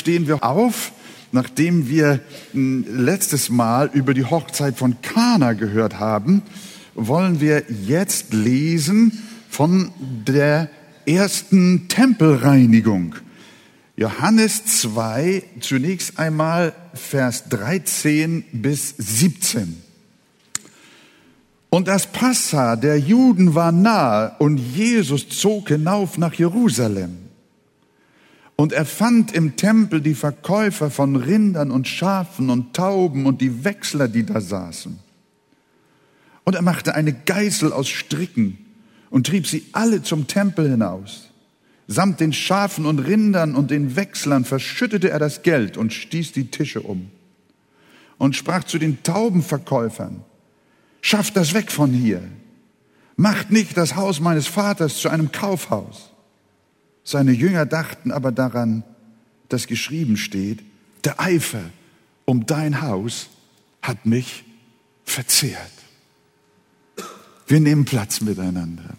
stehen wir auf, nachdem wir hm, letztes Mal über die Hochzeit von Kana gehört haben, wollen wir jetzt lesen von der ersten Tempelreinigung. Johannes 2, zunächst einmal Vers 13 bis 17. Und das Passa der Juden war nahe und Jesus zog hinauf nach Jerusalem. Und er fand im Tempel die Verkäufer von Rindern und Schafen und Tauben und die Wechsler, die da saßen. Und er machte eine Geißel aus Stricken und trieb sie alle zum Tempel hinaus. Samt den Schafen und Rindern und den Wechslern verschüttete er das Geld und stieß die Tische um. Und sprach zu den Taubenverkäufern, schafft das weg von hier. Macht nicht das Haus meines Vaters zu einem Kaufhaus. Seine Jünger dachten aber daran, dass geschrieben steht, der Eifer um dein Haus hat mich verzehrt. Wir nehmen Platz miteinander.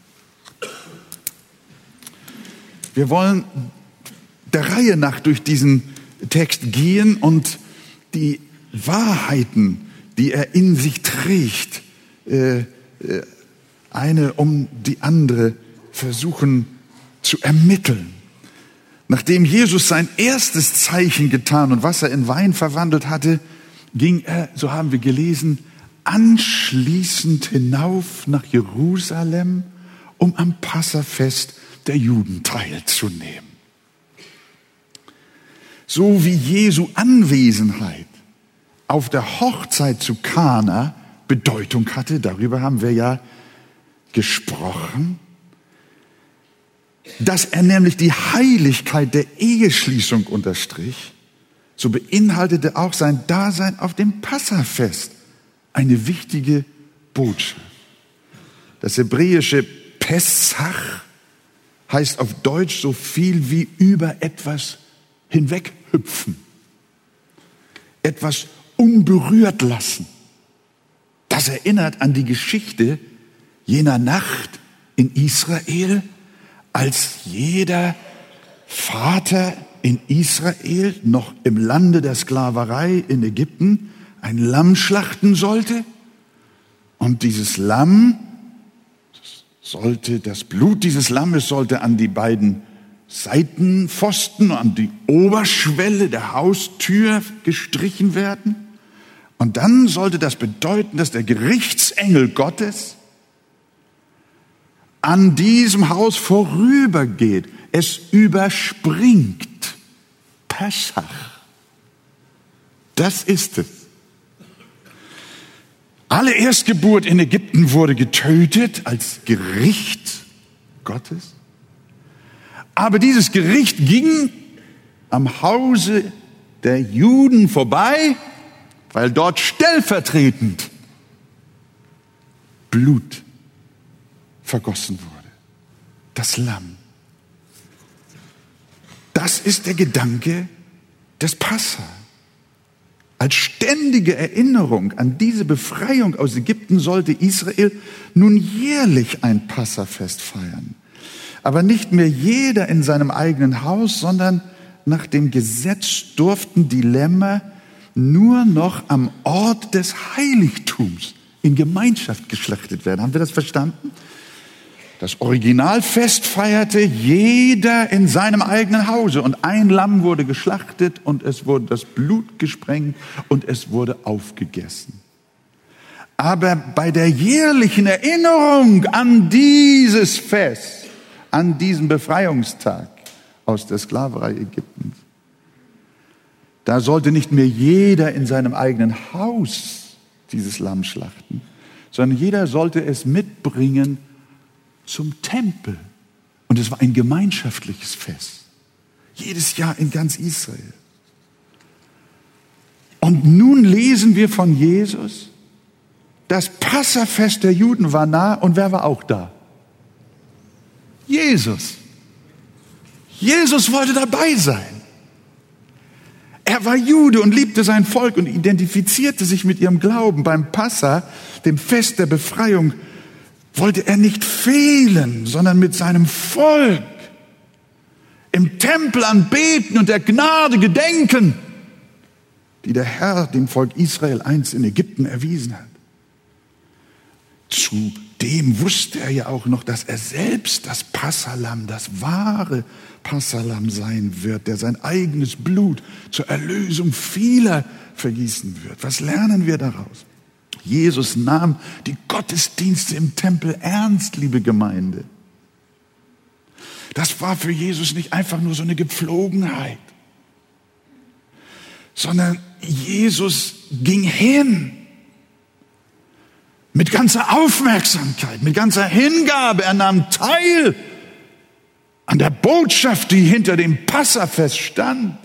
Wir wollen der Reihe nach durch diesen Text gehen und die Wahrheiten, die er in sich trägt, äh, äh, eine um die andere versuchen zu ermitteln. Nachdem Jesus sein erstes Zeichen getan und Wasser in Wein verwandelt hatte, ging er, so haben wir gelesen, anschließend hinauf nach Jerusalem, um am Passafest der Juden teilzunehmen. So wie Jesu Anwesenheit auf der Hochzeit zu Kana Bedeutung hatte, darüber haben wir ja gesprochen, dass er nämlich die Heiligkeit der Eheschließung unterstrich, so beinhaltete auch sein Dasein auf dem Passafest eine wichtige Botschaft. Das hebräische Pessach heißt auf Deutsch so viel wie über etwas hinweghüpfen, etwas unberührt lassen. Das erinnert an die Geschichte jener Nacht in Israel, als jeder Vater in Israel noch im Lande der Sklaverei in Ägypten ein Lamm schlachten sollte. Und dieses Lamm sollte, das Blut dieses Lammes sollte an die beiden Seitenpfosten, an die Oberschwelle der Haustür gestrichen werden. Und dann sollte das bedeuten, dass der Gerichtsengel Gottes an diesem Haus vorübergeht. Es überspringt. Pessach. Das ist es. Alle Erstgeburt in Ägypten wurde getötet als Gericht Gottes. Aber dieses Gericht ging am Hause der Juden vorbei, weil dort stellvertretend Blut vergossen wurde. Das Lamm. Das ist der Gedanke des Passa. Als ständige Erinnerung an diese Befreiung aus Ägypten sollte Israel nun jährlich ein Passafest feiern. Aber nicht mehr jeder in seinem eigenen Haus, sondern nach dem Gesetz durften die Lämmer nur noch am Ort des Heiligtums in Gemeinschaft geschlachtet werden. Haben wir das verstanden? Das Originalfest feierte jeder in seinem eigenen Hause und ein Lamm wurde geschlachtet und es wurde das Blut gesprengt und es wurde aufgegessen. Aber bei der jährlichen Erinnerung an dieses Fest, an diesen Befreiungstag aus der Sklaverei Ägyptens, da sollte nicht mehr jeder in seinem eigenen Haus dieses Lamm schlachten, sondern jeder sollte es mitbringen zum Tempel. Und es war ein gemeinschaftliches Fest. Jedes Jahr in ganz Israel. Und nun lesen wir von Jesus, das Passafest der Juden war nah und wer war auch da? Jesus. Jesus wollte dabei sein. Er war Jude und liebte sein Volk und identifizierte sich mit ihrem Glauben beim Passa, dem Fest der Befreiung wollte er nicht fehlen, sondern mit seinem Volk im Tempel anbeten und der Gnade gedenken, die der Herr dem Volk Israel einst in Ägypten erwiesen hat. Zudem wusste er ja auch noch, dass er selbst das Passalam, das wahre Passalam sein wird, der sein eigenes Blut zur Erlösung vieler vergießen wird. Was lernen wir daraus? Jesus nahm die Gottesdienste im Tempel ernst, liebe Gemeinde. Das war für Jesus nicht einfach nur so eine Gepflogenheit, sondern Jesus ging hin mit ganzer Aufmerksamkeit, mit ganzer Hingabe. Er nahm teil an der Botschaft, die hinter dem Passafest stand.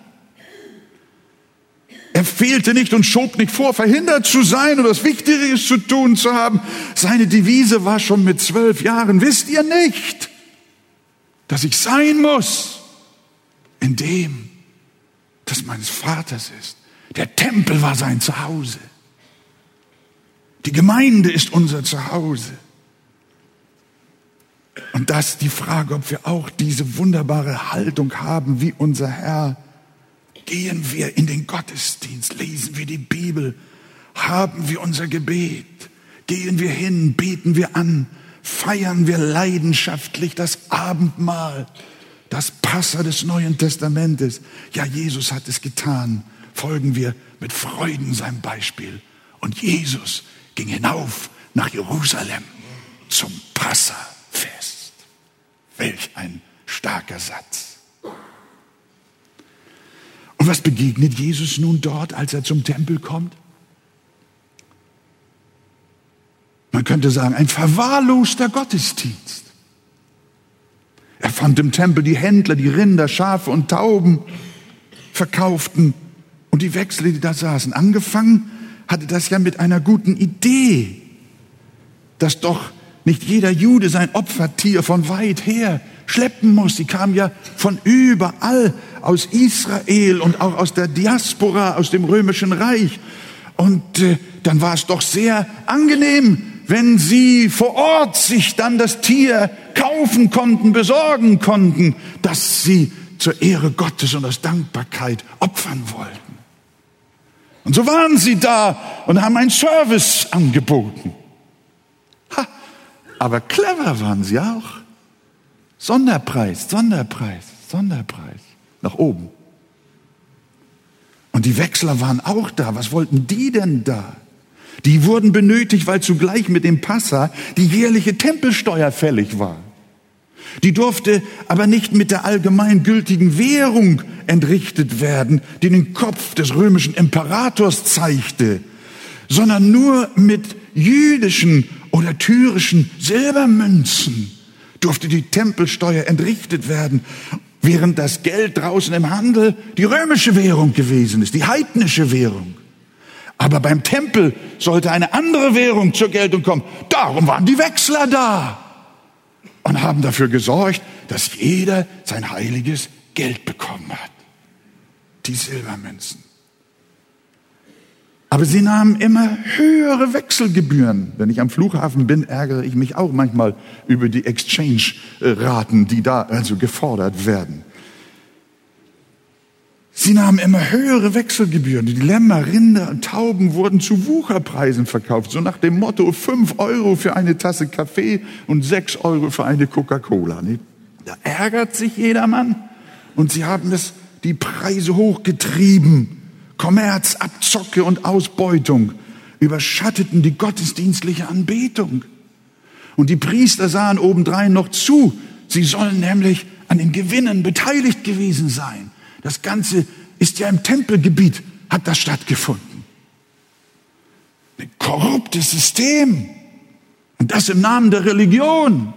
Er fehlte nicht und schob nicht vor, verhindert zu sein oder was Wichtigeres zu tun zu haben. Seine Devise war schon mit zwölf Jahren, wisst ihr nicht, dass ich sein muss in dem, das meines Vaters ist. Der Tempel war sein Zuhause. Die Gemeinde ist unser Zuhause. Und das ist die Frage, ob wir auch diese wunderbare Haltung haben wie unser Herr. Gehen wir in den Gottesdienst, lesen wir die Bibel, haben wir unser Gebet, gehen wir hin, beten wir an, feiern wir leidenschaftlich das Abendmahl, das Passa des Neuen Testamentes. Ja, Jesus hat es getan. Folgen wir mit Freuden seinem Beispiel. Und Jesus ging hinauf nach Jerusalem zum Passafest. Welch ein starker Satz. Und was begegnet Jesus nun dort, als er zum Tempel kommt? Man könnte sagen, ein verwahrloster Gottesdienst. Er fand im Tempel die Händler, die Rinder, Schafe und Tauben verkauften und die Wechsler, die da saßen. Angefangen hatte das ja mit einer guten Idee, dass doch nicht jeder Jude sein Opfertier von weit her schleppen muss. Sie kamen ja von überall aus Israel und auch aus der Diaspora, aus dem römischen Reich. Und äh, dann war es doch sehr angenehm, wenn sie vor Ort sich dann das Tier kaufen konnten, besorgen konnten, dass sie zur Ehre Gottes und aus Dankbarkeit opfern wollten. Und so waren sie da und haben einen Service angeboten. Ha, aber clever waren sie auch. Sonderpreis, Sonderpreis, Sonderpreis. Nach oben. Und die Wechsler waren auch da. Was wollten die denn da? Die wurden benötigt, weil zugleich mit dem Passa die jährliche Tempelsteuer fällig war. Die durfte aber nicht mit der allgemein gültigen Währung entrichtet werden, die den Kopf des römischen Imperators zeigte, sondern nur mit jüdischen oder tyrischen Silbermünzen durfte die Tempelsteuer entrichtet werden, während das Geld draußen im Handel die römische Währung gewesen ist, die heidnische Währung. Aber beim Tempel sollte eine andere Währung zur Geltung kommen. Darum waren die Wechsler da und haben dafür gesorgt, dass jeder sein heiliges Geld bekommen hat. Die Silbermünzen. Aber sie nahmen immer höhere Wechselgebühren. Wenn ich am Flughafen bin, ärgere ich mich auch manchmal über die Exchange-Raten, die da also gefordert werden. Sie nahmen immer höhere Wechselgebühren. Die Lämmer, Rinder und Tauben wurden zu Wucherpreisen verkauft. So nach dem Motto, fünf Euro für eine Tasse Kaffee und sechs Euro für eine Coca-Cola. Da ärgert sich jedermann. Und sie haben es, die Preise hochgetrieben. Kommerz, Abzocke und Ausbeutung überschatteten die gottesdienstliche Anbetung. Und die Priester sahen obendrein noch zu. Sie sollen nämlich an den Gewinnen beteiligt gewesen sein. Das Ganze ist ja im Tempelgebiet, hat das stattgefunden. Ein korruptes System. Und das im Namen der Religion.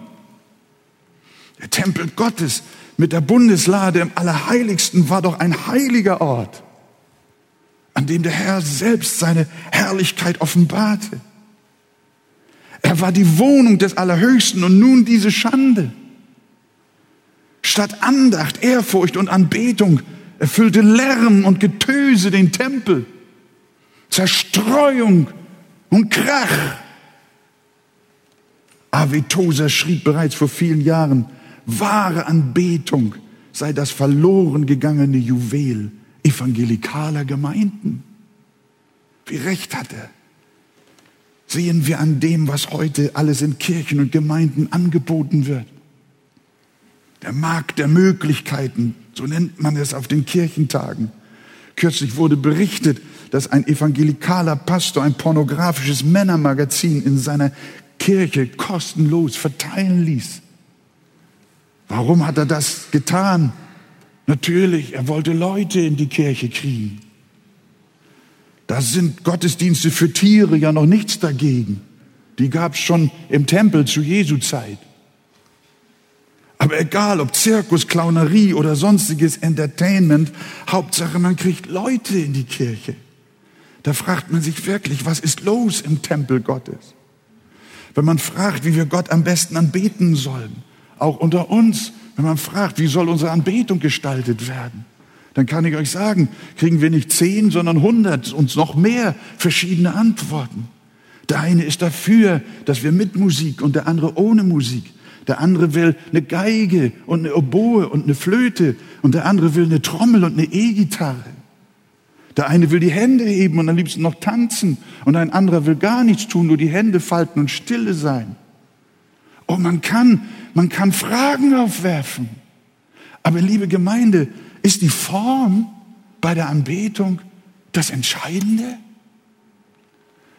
Der Tempel Gottes mit der Bundeslade im Allerheiligsten war doch ein heiliger Ort, dem der Herr selbst seine Herrlichkeit offenbarte. Er war die Wohnung des Allerhöchsten und nun diese Schande. Statt Andacht, Ehrfurcht und Anbetung erfüllte Lärm und Getöse den Tempel, Zerstreuung und Krach. Avetosa schrieb bereits vor vielen Jahren, wahre Anbetung sei das verloren gegangene Juwel evangelikaler Gemeinden. Wie recht hat er? Sehen wir an dem, was heute alles in Kirchen und Gemeinden angeboten wird. Der Markt der Möglichkeiten, so nennt man es auf den Kirchentagen. Kürzlich wurde berichtet, dass ein evangelikaler Pastor ein pornografisches Männermagazin in seiner Kirche kostenlos verteilen ließ. Warum hat er das getan? Natürlich, er wollte Leute in die Kirche kriegen. Da sind Gottesdienste für Tiere ja noch nichts dagegen. Die gab es schon im Tempel zu Jesu Zeit. Aber egal, ob Zirkus, Clownerie oder sonstiges Entertainment, Hauptsache, man kriegt Leute in die Kirche. Da fragt man sich wirklich, was ist los im Tempel Gottes? Wenn man fragt, wie wir Gott am besten anbeten sollen, auch unter uns, wenn man fragt, wie soll unsere Anbetung gestaltet werden, dann kann ich euch sagen, kriegen wir nicht zehn, sondern hundert und noch mehr verschiedene Antworten. Der eine ist dafür, dass wir mit Musik und der andere ohne Musik. Der andere will eine Geige und eine Oboe und eine Flöte und der andere will eine Trommel und eine E-Gitarre. Der eine will die Hände heben und am liebsten noch tanzen und ein anderer will gar nichts tun, nur die Hände falten und stille sein. Oh, man kann, man kann Fragen aufwerfen. Aber liebe Gemeinde, ist die Form bei der Anbetung das Entscheidende?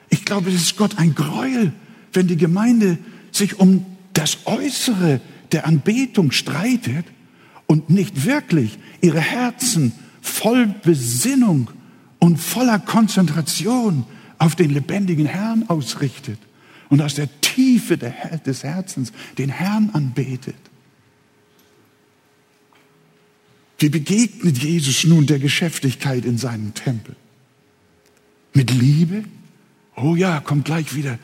Ich glaube, es ist Gott ein Gräuel, wenn die Gemeinde sich um das Äußere der Anbetung streitet und nicht wirklich ihre Herzen voll Besinnung und voller Konzentration auf den lebendigen Herrn ausrichtet und aus der Tiefe des Herzens den Herrn anbetet. Wie begegnet Jesus nun der Geschäftigkeit in seinem Tempel? Mit Liebe? Oh ja, kommt gleich wieder.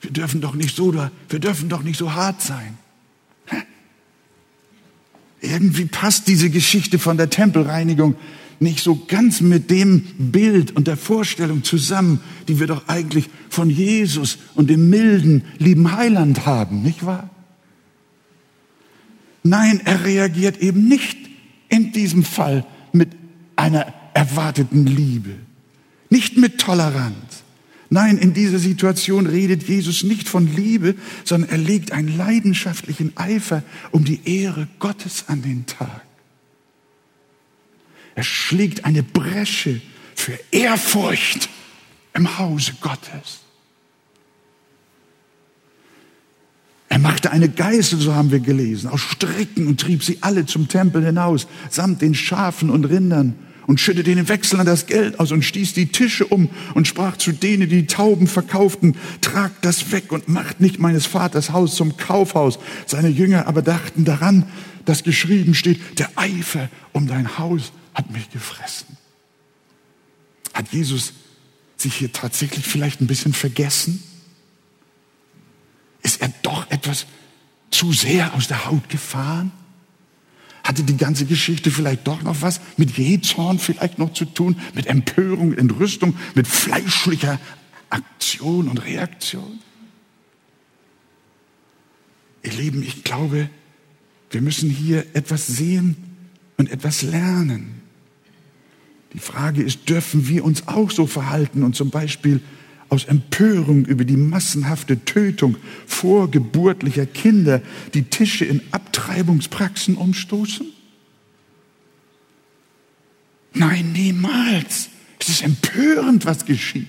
Wir dürfen doch nicht so, wir dürfen doch nicht so hart sein. Irgendwie passt diese Geschichte von der Tempelreinigung nicht so ganz mit dem Bild und der Vorstellung zusammen, die wir doch eigentlich von Jesus und dem milden, lieben Heiland haben, nicht wahr? Nein, er reagiert eben nicht in diesem Fall mit einer erwarteten Liebe, nicht mit Toleranz. Nein, in dieser Situation redet Jesus nicht von Liebe, sondern er legt einen leidenschaftlichen Eifer um die Ehre Gottes an den Tag. Er schlägt eine Bresche für Ehrfurcht im Hause Gottes. Er machte eine Geißel, so haben wir gelesen, aus Stricken und trieb sie alle zum Tempel hinaus, samt den Schafen und Rindern und schüttete den Wechseln das Geld aus und stieß die Tische um und sprach zu denen, die, die Tauben verkauften, tragt das weg und macht nicht meines Vaters Haus zum Kaufhaus. Seine Jünger aber dachten daran, dass geschrieben steht, der Eifer um dein Haus hat mich gefressen. Hat Jesus sich hier tatsächlich vielleicht ein bisschen vergessen? Ist er doch etwas zu sehr aus der Haut gefahren? Hatte die ganze Geschichte vielleicht doch noch was mit Jezorn vielleicht noch zu tun, mit Empörung, Entrüstung, mit fleischlicher Aktion und Reaktion? Ihr Lieben, ich glaube, wir müssen hier etwas sehen und etwas lernen. Die Frage ist, dürfen wir uns auch so verhalten und zum Beispiel aus Empörung über die massenhafte Tötung vorgeburtlicher Kinder die Tische in Abtreibungspraxen umstoßen? Nein, niemals. Es ist empörend, was geschieht.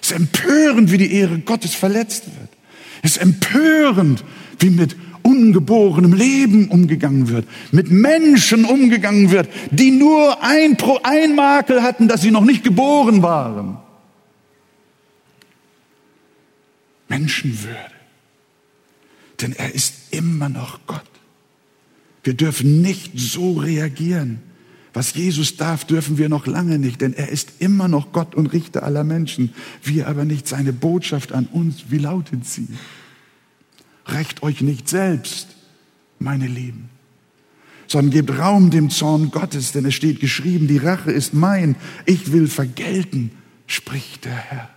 Es ist empörend, wie die Ehre Gottes verletzt wird. Es ist empörend, wie mit ungeborenem Leben umgegangen wird, mit Menschen umgegangen wird, die nur ein, ein Makel hatten, dass sie noch nicht geboren waren. Menschenwürde. Denn er ist immer noch Gott. Wir dürfen nicht so reagieren. Was Jesus darf, dürfen wir noch lange nicht, denn er ist immer noch Gott und Richter aller Menschen. Wir aber nicht. Seine Botschaft an uns, wie lautet sie? Recht euch nicht selbst, meine Lieben, sondern gebt Raum dem Zorn Gottes, denn es steht geschrieben, die Rache ist mein, ich will vergelten, spricht der Herr.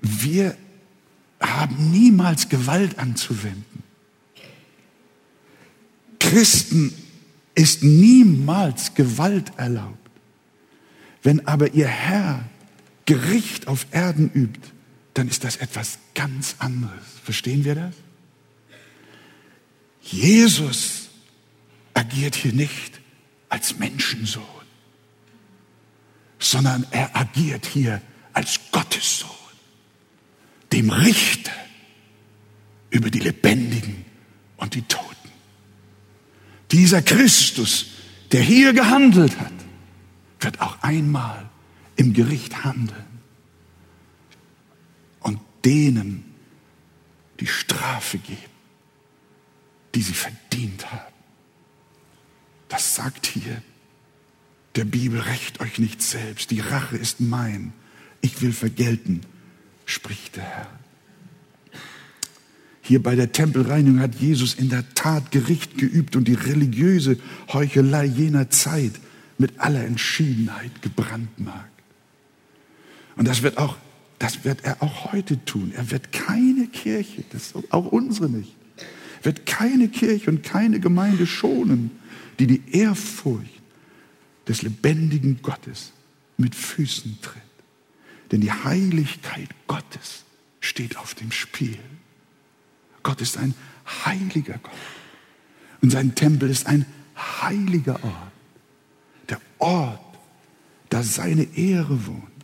Wir haben niemals Gewalt anzuwenden. Christen ist niemals Gewalt erlaubt. Wenn aber ihr Herr Gericht auf Erden übt, dann ist das etwas ganz anderes. Verstehen wir das? Jesus agiert hier nicht als Menschensohn, sondern er agiert hier als Gottessohn, dem Richter über die Lebendigen und die Toten. Dieser Christus, der hier gehandelt hat, wird auch einmal im Gericht handeln und denen die Strafe geben, die sie verdient haben. Das sagt hier der Bibel, rächt euch nicht selbst, die Rache ist mein, ich will vergelten, spricht der Herr. Hier bei der Tempelreinigung hat Jesus in der Tat Gericht geübt und die religiöse Heuchelei jener Zeit mit aller Entschiedenheit gebrandmarkt. Und das wird auch, das wird er auch heute tun. Er wird keine Kirche, das auch unsere nicht, wird keine Kirche und keine Gemeinde schonen, die die Ehrfurcht des lebendigen Gottes mit Füßen tritt. Denn die Heiligkeit Gottes steht auf dem Spiel. Gott ist ein heiliger Gott. Und sein Tempel ist ein heiliger Ort. Der Ort, da seine Ehre wohnt.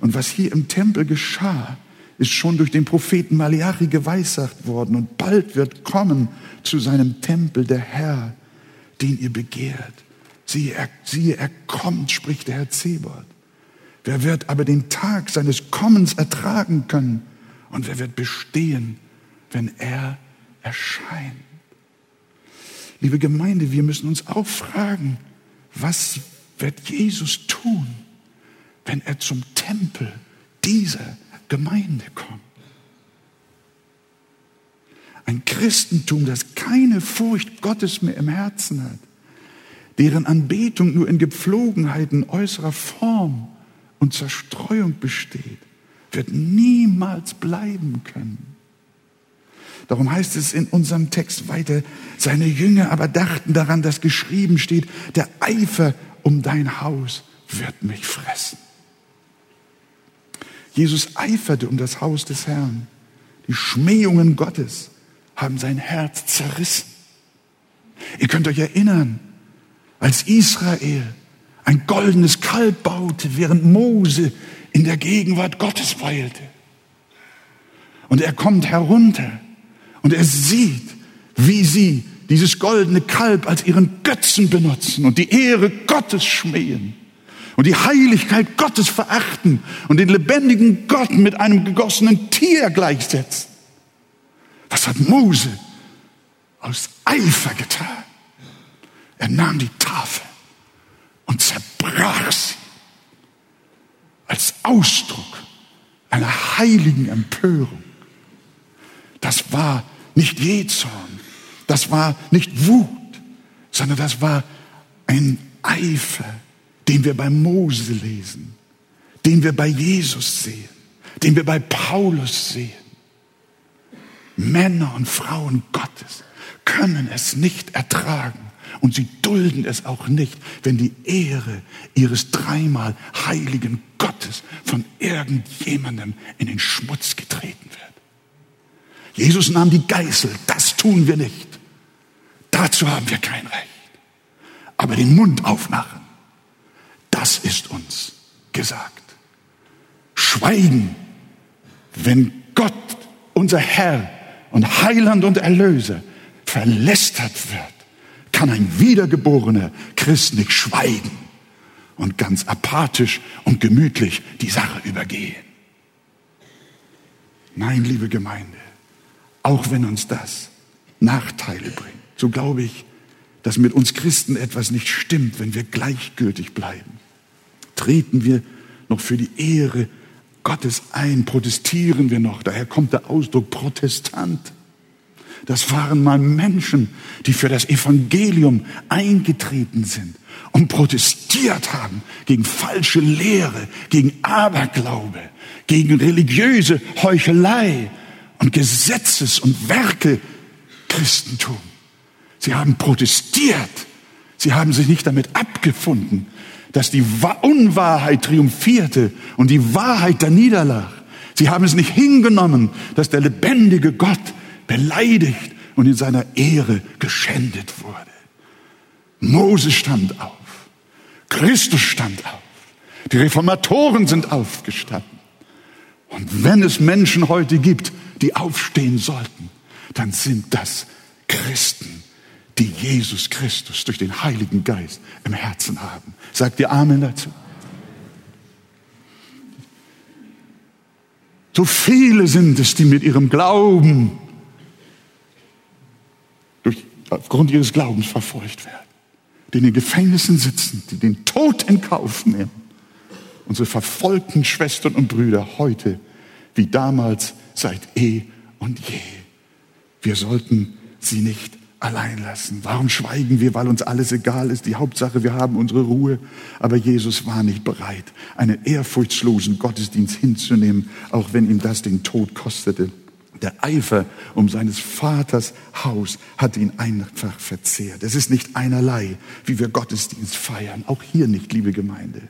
Und was hier im Tempel geschah, ist schon durch den Propheten Malachi geweissagt worden. Und bald wird kommen zu seinem Tempel der Herr, den ihr begehrt. Siehe, er, siehe, er kommt, spricht der Herr Zebot. Wer wird aber den Tag seines Kommens ertragen können? Und wer wird bestehen, wenn er erscheint? Liebe Gemeinde, wir müssen uns auch fragen, was wird Jesus tun, wenn er zum Tempel dieser Gemeinde kommt? Ein Christentum, das keine Furcht Gottes mehr im Herzen hat, deren Anbetung nur in Gepflogenheiten äußerer Form und Zerstreuung besteht, wird niemals bleiben können. Darum heißt es in unserem Text weiter, seine Jünger aber dachten daran, dass geschrieben steht, der Eifer um dein Haus wird mich fressen. Jesus eiferte um das Haus des Herrn. Die Schmähungen Gottes haben sein Herz zerrissen. Ihr könnt euch erinnern, als Israel ein goldenes Kalb baute, während Mose in der Gegenwart Gottes weilte. Und er kommt herunter und er sieht, wie sie dieses goldene Kalb als ihren Götzen benutzen und die Ehre Gottes schmähen und die Heiligkeit Gottes verachten und den lebendigen Gott mit einem gegossenen Tier gleichsetzen. Was hat Mose aus Eifer getan? Er nahm die Tafel und zerbrach sie als Ausdruck einer heiligen Empörung. Das war nicht Jezorn, das war nicht Wut, sondern das war ein Eifer, den wir bei Mose lesen, den wir bei Jesus sehen, den wir bei Paulus sehen. Männer und Frauen Gottes können es nicht ertragen, und sie dulden es auch nicht, wenn die Ehre ihres dreimal heiligen Gottes von irgendjemandem in den Schmutz getreten wird. Jesus nahm die Geißel, das tun wir nicht. Dazu haben wir kein Recht. Aber den Mund aufmachen, ist uns gesagt. Schweigen, wenn Gott, unser Herr und Heiland und Erlöser, verlästert wird kann ein wiedergeborener Christ nicht schweigen und ganz apathisch und gemütlich die Sache übergehen. Nein, liebe Gemeinde, auch wenn uns das Nachteile bringt, so glaube ich, dass mit uns Christen etwas nicht stimmt, wenn wir gleichgültig bleiben. Treten wir noch für die Ehre Gottes ein, protestieren wir noch, daher kommt der Ausdruck Protestant. Das waren mal Menschen, die für das Evangelium eingetreten sind und protestiert haben gegen falsche Lehre, gegen Aberglaube, gegen religiöse Heuchelei und Gesetzes- und Werke Christentum. Sie haben protestiert. Sie haben sich nicht damit abgefunden, dass die Unwahrheit triumphierte und die Wahrheit da niederlag. Sie haben es nicht hingenommen, dass der lebendige Gott beleidigt und in seiner Ehre geschändet wurde. Mose stand auf. Christus stand auf. Die Reformatoren sind aufgestanden. Und wenn es Menschen heute gibt, die aufstehen sollten, dann sind das Christen, die Jesus Christus durch den Heiligen Geist im Herzen haben. Sagt ihr Amen dazu? So viele sind es, die mit ihrem Glauben durch, aufgrund ihres Glaubens verfolgt werden, die in den Gefängnissen sitzen, die den Tod in Kauf nehmen. Unsere verfolgten Schwestern und Brüder heute wie damals seit eh und je. Wir sollten sie nicht allein lassen. Warum schweigen wir? Weil uns alles egal ist. Die Hauptsache, wir haben unsere Ruhe. Aber Jesus war nicht bereit, einen ehrfurchtslosen Gottesdienst hinzunehmen, auch wenn ihm das den Tod kostete. Der Eifer um seines Vaters Haus hat ihn einfach verzehrt. Es ist nicht einerlei, wie wir Gottesdienst feiern. Auch hier nicht, liebe Gemeinde.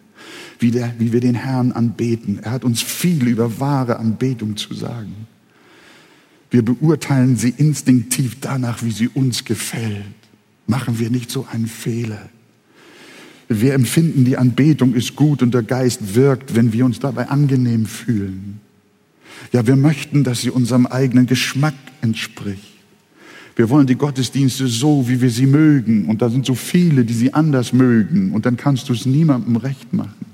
Wie, der, wie wir den Herrn anbeten. Er hat uns viel über wahre Anbetung zu sagen. Wir beurteilen sie instinktiv danach, wie sie uns gefällt. Machen wir nicht so einen Fehler. Wir empfinden, die Anbetung ist gut und der Geist wirkt, wenn wir uns dabei angenehm fühlen. Ja, wir möchten, dass sie unserem eigenen Geschmack entspricht. Wir wollen die Gottesdienste so, wie wir sie mögen. Und da sind so viele, die sie anders mögen. Und dann kannst du es niemandem recht machen.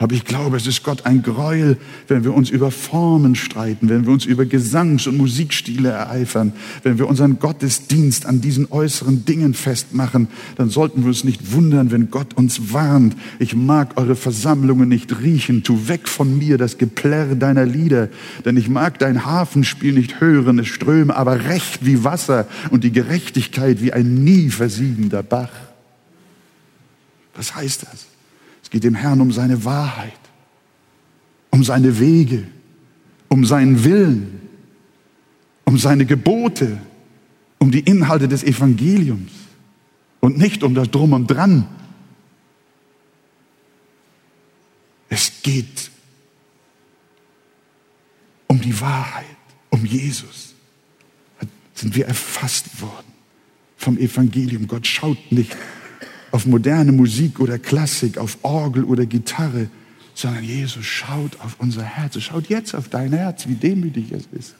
Aber ich glaube, es ist Gott ein Gräuel, wenn wir uns über Formen streiten, wenn wir uns über Gesangs- und Musikstile ereifern, wenn wir unseren Gottesdienst an diesen äußeren Dingen festmachen, dann sollten wir uns nicht wundern, wenn Gott uns warnt. Ich mag eure Versammlungen nicht riechen. Tu weg von mir das Geplärr deiner Lieder, denn ich mag dein Hafenspiel nicht hören. Es ströme aber recht wie Wasser und die Gerechtigkeit wie ein nie versiegender Bach. Was heißt das? Es geht dem Herrn um seine Wahrheit, um seine Wege, um seinen Willen, um seine Gebote, um die Inhalte des Evangeliums und nicht um das Drum und Dran. Es geht um die Wahrheit, um Jesus. Sind wir erfasst worden vom Evangelium. Gott schaut nicht auf moderne Musik oder Klassik, auf Orgel oder Gitarre, sondern Jesus schaut auf unser Herz. Er schaut jetzt auf dein Herz, wie demütig es ist.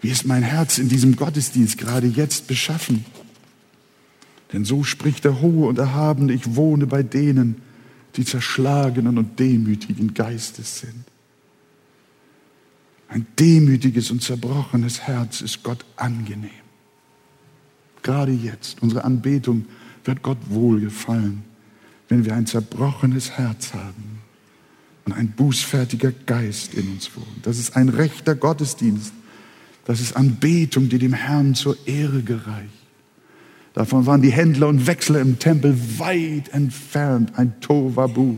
Wie ist mein Herz in diesem Gottesdienst gerade jetzt beschaffen? Denn so spricht der Hohe und Erhabene, ich wohne bei denen, die zerschlagenen und demütigen Geistes sind. Ein demütiges und zerbrochenes Herz ist Gott angenehm. Gerade jetzt, unsere Anbetung wird Gott wohlgefallen, wenn wir ein zerbrochenes Herz haben und ein bußfertiger Geist in uns wohnt. Das ist ein rechter Gottesdienst. Das ist Anbetung, die dem Herrn zur Ehre gereicht. Davon waren die Händler und Wechsler im Tempel weit entfernt, ein Tovabu.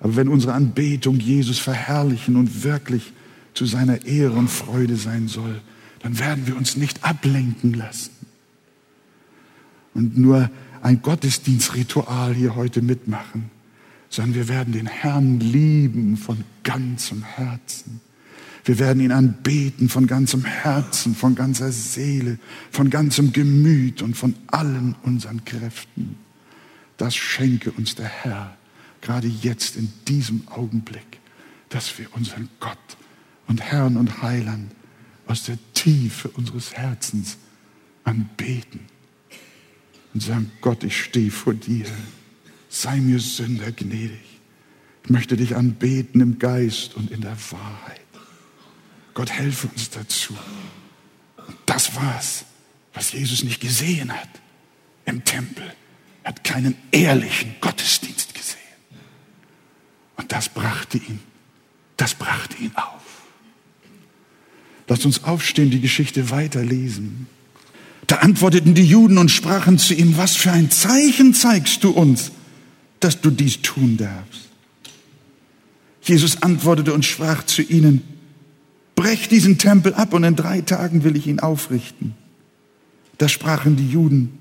Aber wenn unsere Anbetung Jesus verherrlichen und wirklich zu seiner Ehre und Freude sein soll, dann werden wir uns nicht ablenken lassen und nur ein Gottesdienstritual hier heute mitmachen, sondern wir werden den Herrn lieben von ganzem Herzen. Wir werden ihn anbeten von ganzem Herzen, von ganzer Seele, von ganzem Gemüt und von allen unseren Kräften. Das schenke uns der Herr, gerade jetzt in diesem Augenblick, dass wir unseren Gott und Herrn und Heiland aus der Tiefe unseres Herzens anbeten und sagen, Gott, ich stehe vor dir. Sei mir Sünder gnädig. Ich möchte dich anbeten im Geist und in der Wahrheit. Gott, helfe uns dazu. Und das war's, was Jesus nicht gesehen hat im Tempel. Er hat keinen ehrlichen Gottesdienst gesehen. Und das brachte ihn, das brachte ihn auf. Lasst uns aufstehen, die Geschichte weiterlesen. Da antworteten die Juden und sprachen zu ihm, was für ein Zeichen zeigst du uns, dass du dies tun darfst? Jesus antwortete und sprach zu ihnen, brech diesen Tempel ab und in drei Tagen will ich ihn aufrichten. Da sprachen die Juden,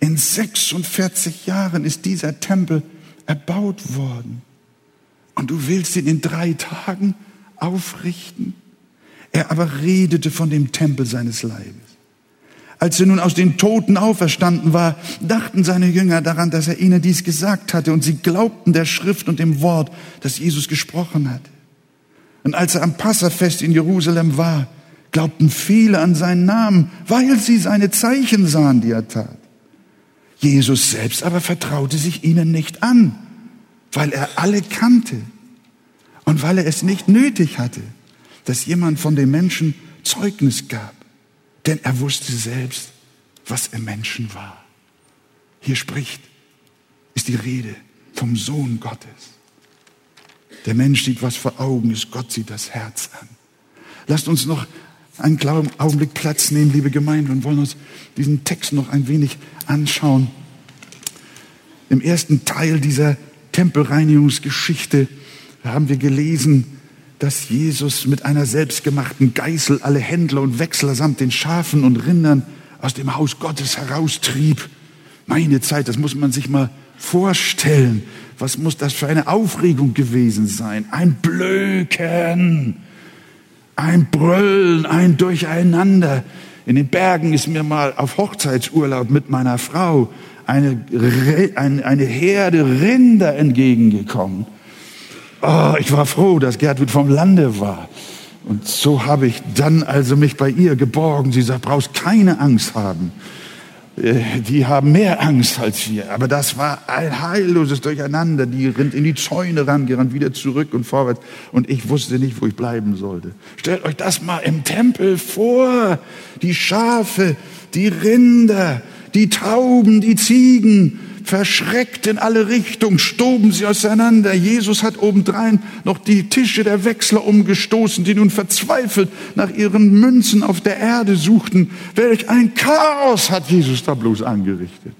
in 46 Jahren ist dieser Tempel erbaut worden. Und du willst ihn in drei Tagen aufrichten? Er aber redete von dem Tempel seines Leibes. Als er nun aus den Toten auferstanden war, dachten seine Jünger daran, dass er ihnen dies gesagt hatte, und sie glaubten der Schrift und dem Wort, das Jesus gesprochen hatte. Und als er am Passafest in Jerusalem war, glaubten viele an seinen Namen, weil sie seine Zeichen sahen, die er tat. Jesus selbst aber vertraute sich ihnen nicht an, weil er alle kannte und weil er es nicht nötig hatte, dass jemand von den Menschen Zeugnis gab, denn er wusste selbst, was im Menschen war. Hier spricht, ist die Rede vom Sohn Gottes. Der Mensch sieht, was vor Augen ist, Gott sieht das Herz an. Lasst uns noch einen kleinen Augenblick Platz nehmen, liebe Gemeinde, und wollen uns diesen Text noch ein wenig anschauen. Im ersten Teil dieser Tempelreinigungsgeschichte haben wir gelesen, dass Jesus mit einer selbstgemachten Geißel alle Händler und Wechsler samt den Schafen und Rindern aus dem Haus Gottes heraustrieb. Meine Zeit, das muss man sich mal vorstellen. Was muss das für eine Aufregung gewesen sein? Ein Blöken, ein Brüllen, ein Durcheinander. In den Bergen ist mir mal auf Hochzeitsurlaub mit meiner Frau eine, eine, eine Herde Rinder entgegengekommen. Oh, ich war froh, dass Gertrud vom Lande war. Und so habe ich dann also mich bei ihr geborgen. Sie sagt, brauchst keine Angst haben. Äh, die haben mehr Angst als wir. Aber das war ein heilloses Durcheinander. Die rennt in die Zäune rangerannt, wieder zurück und vorwärts. Und ich wusste nicht, wo ich bleiben sollte. Stellt euch das mal im Tempel vor. Die Schafe, die Rinder, die Tauben, die Ziegen, verschreckt in alle Richtungen, stoben sie auseinander. Jesus hat obendrein noch die Tische der Wechsler umgestoßen, die nun verzweifelt nach ihren Münzen auf der Erde suchten. Welch ein Chaos hat Jesus da bloß angerichtet.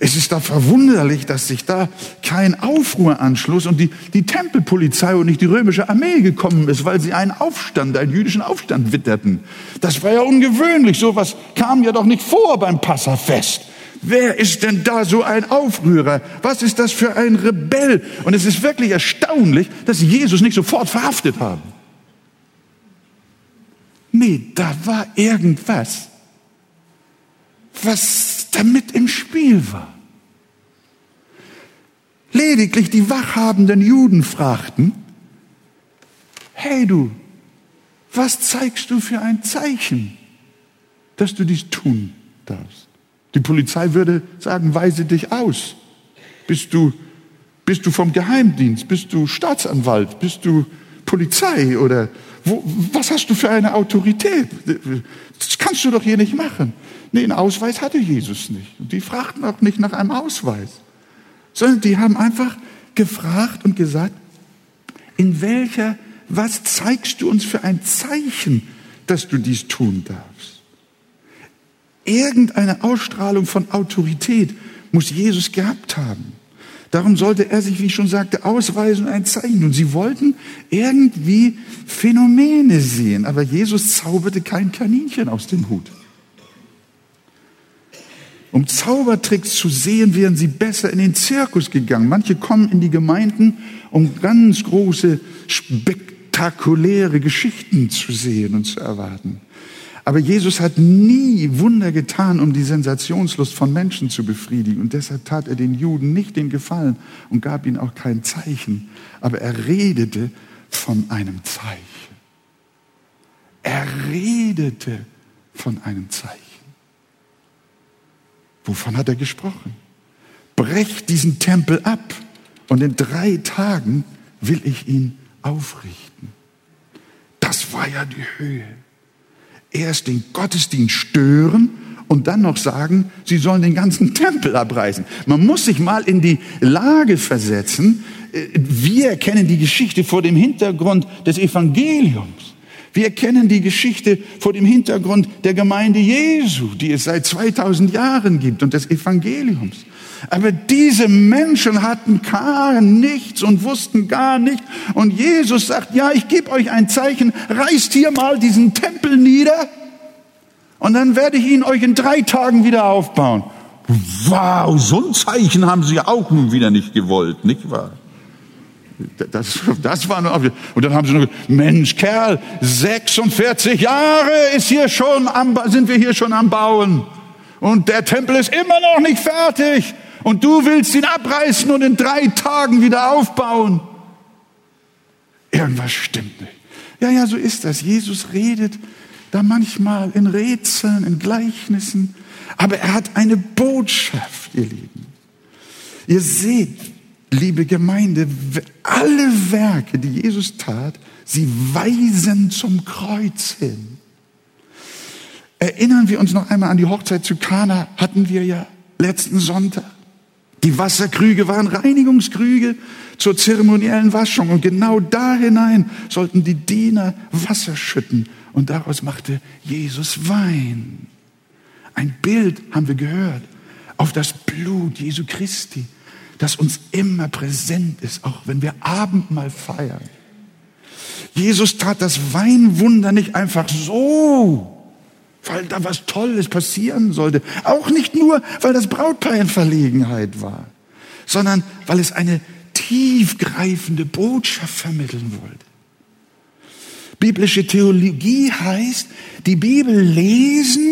Es ist da verwunderlich, dass sich da kein Aufruhr anschluss und die, die Tempelpolizei und nicht die römische Armee gekommen ist, weil sie einen Aufstand, einen jüdischen Aufstand witterten. Das war ja ungewöhnlich. Sowas kam ja doch nicht vor beim Passafest. Wer ist denn da so ein Aufrührer? Was ist das für ein Rebell? Und es ist wirklich erstaunlich, dass sie Jesus nicht sofort verhaftet haben. Nee, da war irgendwas, was damit im Spiel war. Lediglich die wachhabenden Juden fragten, hey du, was zeigst du für ein Zeichen, dass du dies tun darfst? Die Polizei würde sagen, weise dich aus. Bist du, bist du vom Geheimdienst? Bist du Staatsanwalt? Bist du Polizei? Oder wo, was hast du für eine Autorität? Das kannst du doch hier nicht machen. Nee, einen Ausweis hatte Jesus nicht. Und die fragten auch nicht nach einem Ausweis. Sondern die haben einfach gefragt und gesagt, in welcher, was zeigst du uns für ein Zeichen, dass du dies tun darfst? Irgendeine Ausstrahlung von Autorität muss Jesus gehabt haben. Darum sollte er sich, wie ich schon sagte, ausweisen und ein Zeichen. Und sie wollten irgendwie Phänomene sehen. Aber Jesus zauberte kein Kaninchen aus dem Hut. Um Zaubertricks zu sehen, wären sie besser in den Zirkus gegangen. Manche kommen in die Gemeinden, um ganz große, spektakuläre Geschichten zu sehen und zu erwarten. Aber Jesus hat nie Wunder getan, um die Sensationslust von Menschen zu befriedigen. Und deshalb tat er den Juden nicht den Gefallen und gab ihnen auch kein Zeichen. Aber er redete von einem Zeichen. Er redete von einem Zeichen. Wovon hat er gesprochen? Brecht diesen Tempel ab und in drei Tagen will ich ihn aufrichten. Das war ja die Höhe erst den Gottesdienst stören und dann noch sagen, sie sollen den ganzen Tempel abreißen. Man muss sich mal in die Lage versetzen. Wir kennen die Geschichte vor dem Hintergrund des Evangeliums. Wir kennen die Geschichte vor dem Hintergrund der Gemeinde Jesu, die es seit 2000 Jahren gibt und des Evangeliums. Aber diese Menschen hatten gar nichts und wussten gar nicht. Und Jesus sagt, ja, ich gebe euch ein Zeichen, reißt hier mal diesen Tempel nieder und dann werde ich ihn euch in drei Tagen wieder aufbauen. Wow, so ein Zeichen haben sie auch nun wieder nicht gewollt, nicht wahr? Das, das war nur, und dann haben sie nur gesagt, Mensch, Kerl, 46 Jahre ist hier schon am, sind wir hier schon am Bauen. Und der Tempel ist immer noch nicht fertig. Und du willst ihn abreißen und in drei Tagen wieder aufbauen. Irgendwas stimmt nicht. Ja, ja, so ist das. Jesus redet da manchmal in Rätseln, in Gleichnissen. Aber er hat eine Botschaft, ihr Lieben. Ihr seht, liebe Gemeinde, alle Werke, die Jesus tat, sie weisen zum Kreuz hin. Erinnern wir uns noch einmal an die Hochzeit zu Kana, hatten wir ja letzten Sonntag. Die Wasserkrüge waren Reinigungskrüge zur zeremoniellen Waschung und genau da hinein sollten die Diener Wasser schütten und daraus machte Jesus Wein. Ein Bild haben wir gehört auf das Blut Jesu Christi das uns immer präsent ist, auch wenn wir Abendmahl feiern. Jesus tat das Weinwunder nicht einfach so, weil da was Tolles passieren sollte. Auch nicht nur, weil das Brautpaar in Verlegenheit war, sondern weil es eine tiefgreifende Botschaft vermitteln wollte. Biblische Theologie heißt, die Bibel lesen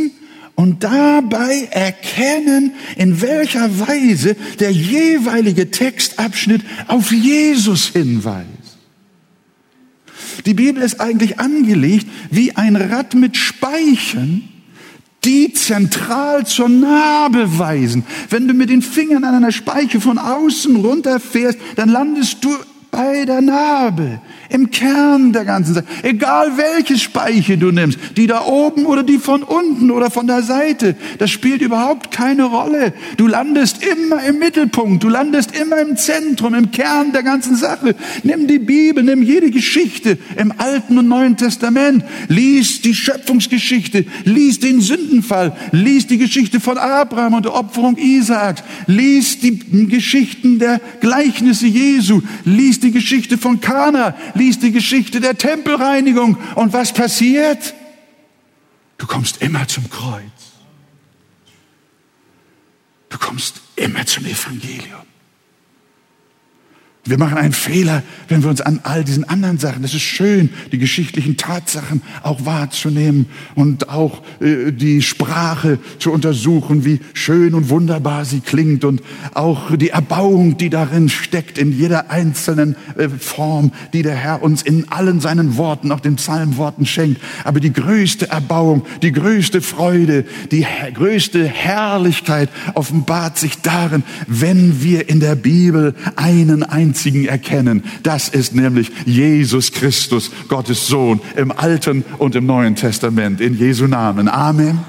und dabei erkennen, in welcher Weise der jeweilige Textabschnitt auf Jesus hinweist. Die Bibel ist eigentlich angelegt wie ein Rad mit Speichen, die zentral zur Narbe weisen. Wenn du mit den Fingern an einer Speiche von außen runterfährst, dann landest du bei der Narbe, im Kern der ganzen Sache. Egal welche Speiche du nimmst, die da oben oder die von unten oder von der Seite, das spielt überhaupt keine Rolle. Du landest immer im Mittelpunkt, du landest immer im Zentrum, im Kern der ganzen Sache. Nimm die Bibel, nimm jede Geschichte im Alten und Neuen Testament, lies die Schöpfungsgeschichte, lies den Sündenfall, lies die Geschichte von Abraham und der Opferung Isaaks, lies die Geschichten der Gleichnisse Jesu, lies die Geschichte von Kana, liest die Geschichte der Tempelreinigung. Und was passiert? Du kommst immer zum Kreuz. Du kommst immer zum Evangelium. Wir machen einen Fehler, wenn wir uns an all diesen anderen Sachen, es ist schön, die geschichtlichen Tatsachen auch wahrzunehmen und auch äh, die Sprache zu untersuchen, wie schön und wunderbar sie klingt und auch die Erbauung, die darin steckt, in jeder einzelnen äh, Form, die der Herr uns in allen seinen Worten, auch den Psalmworten schenkt. Aber die größte Erbauung, die größte Freude, die größte Herrlichkeit offenbart sich darin, wenn wir in der Bibel einen einzigen einzigen erkennen. Das ist nämlich Jesus Christus, Gottes Sohn, im Alten und im Neuen Testament. In Jesu Namen. Amen.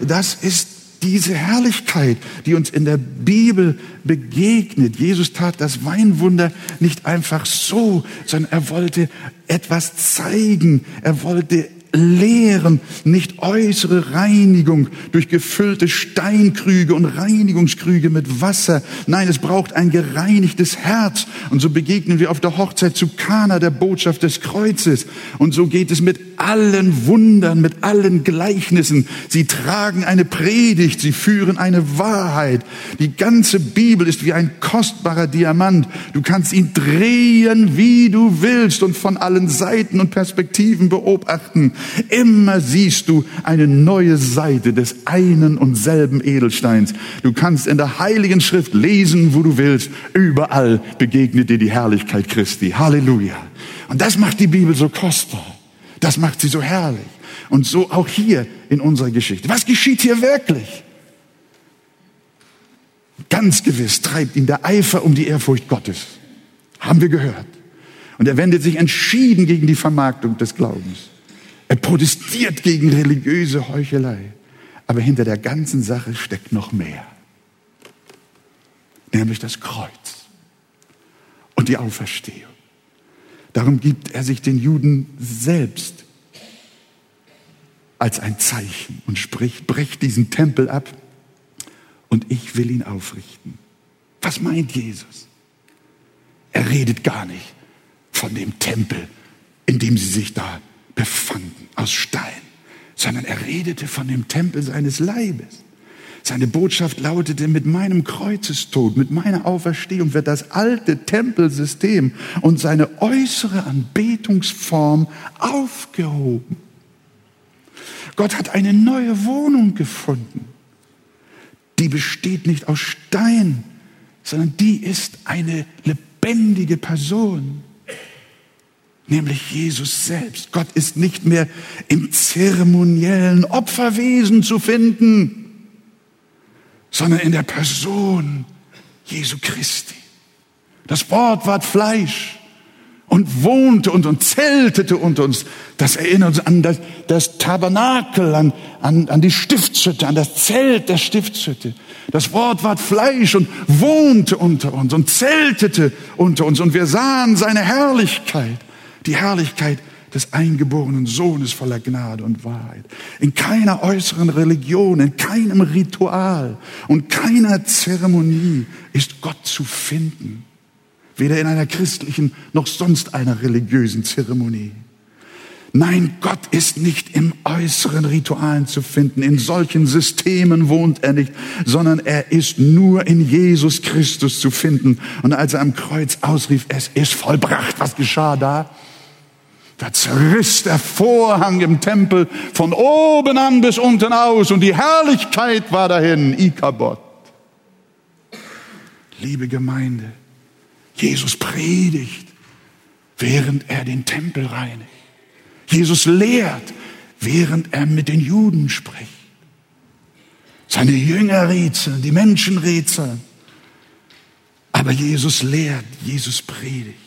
Das ist diese Herrlichkeit, die uns in der Bibel begegnet. Jesus tat das Weinwunder nicht einfach so, sondern er wollte etwas zeigen. Er wollte lehren, nicht äußere Reinigung durch gefüllte Steinkrüge und Reinigungskrüge mit Wasser. Nein, es braucht ein gereinigtes Herz. Und so begegnen wir auf der Hochzeit zu Kana der Botschaft des Kreuzes. Und so geht es mit allen Wundern, mit allen Gleichnissen. Sie tragen eine Predigt, sie führen eine Wahrheit. Die ganze Bibel ist wie ein kostbarer Diamant. Du kannst ihn drehen, wie du willst und von allen Seiten und Perspektiven beobachten. Immer siehst du eine neue Seite des einen und selben Edelsteins. Du kannst in der Heiligen Schrift lesen, wo du willst. Überall begegnet dir die Herrlichkeit Christi. Halleluja. Und das macht die Bibel so kostbar. Das macht sie so herrlich. Und so auch hier in unserer Geschichte. Was geschieht hier wirklich? Ganz gewiss treibt ihn der Eifer um die Ehrfurcht Gottes. Haben wir gehört. Und er wendet sich entschieden gegen die Vermarktung des Glaubens. Er protestiert gegen religiöse Heuchelei. Aber hinter der ganzen Sache steckt noch mehr. Nämlich das Kreuz und die Auferstehung. Darum gibt er sich den Juden selbst als ein Zeichen und spricht, brecht diesen Tempel ab und ich will ihn aufrichten. Was meint Jesus? Er redet gar nicht von dem Tempel, in dem sie sich da befanden, aus Stein, sondern er redete von dem Tempel seines Leibes. Seine Botschaft lautete, mit meinem Kreuzestod, mit meiner Auferstehung wird das alte Tempelsystem und seine äußere Anbetungsform aufgehoben. Gott hat eine neue Wohnung gefunden. Die besteht nicht aus Stein, sondern die ist eine lebendige Person nämlich Jesus selbst. Gott ist nicht mehr im zeremoniellen Opferwesen zu finden, sondern in der Person Jesu Christi. Das Wort ward Fleisch und wohnte und, und zeltete unter uns. Das erinnert uns an das, das Tabernakel, an, an, an die Stiftshütte, an das Zelt der Stiftshütte. Das Wort ward Fleisch und wohnte unter uns und zeltete unter uns und wir sahen seine Herrlichkeit die Herrlichkeit des eingeborenen Sohnes voller Gnade und Wahrheit. In keiner äußeren Religion, in keinem Ritual und keiner Zeremonie ist Gott zu finden. Weder in einer christlichen noch sonst einer religiösen Zeremonie. Nein, Gott ist nicht im äußeren Ritualen zu finden. In solchen Systemen wohnt er nicht, sondern er ist nur in Jesus Christus zu finden. Und als er am Kreuz ausrief, es ist vollbracht, was geschah da? Da zerriss der Vorhang im Tempel von oben an bis unten aus und die Herrlichkeit war dahin, Ikabot. Liebe Gemeinde, Jesus predigt, während er den Tempel reinigt. Jesus lehrt, während er mit den Juden spricht. Seine Jünger rätseln, die Menschen rätseln. Aber Jesus lehrt, Jesus predigt.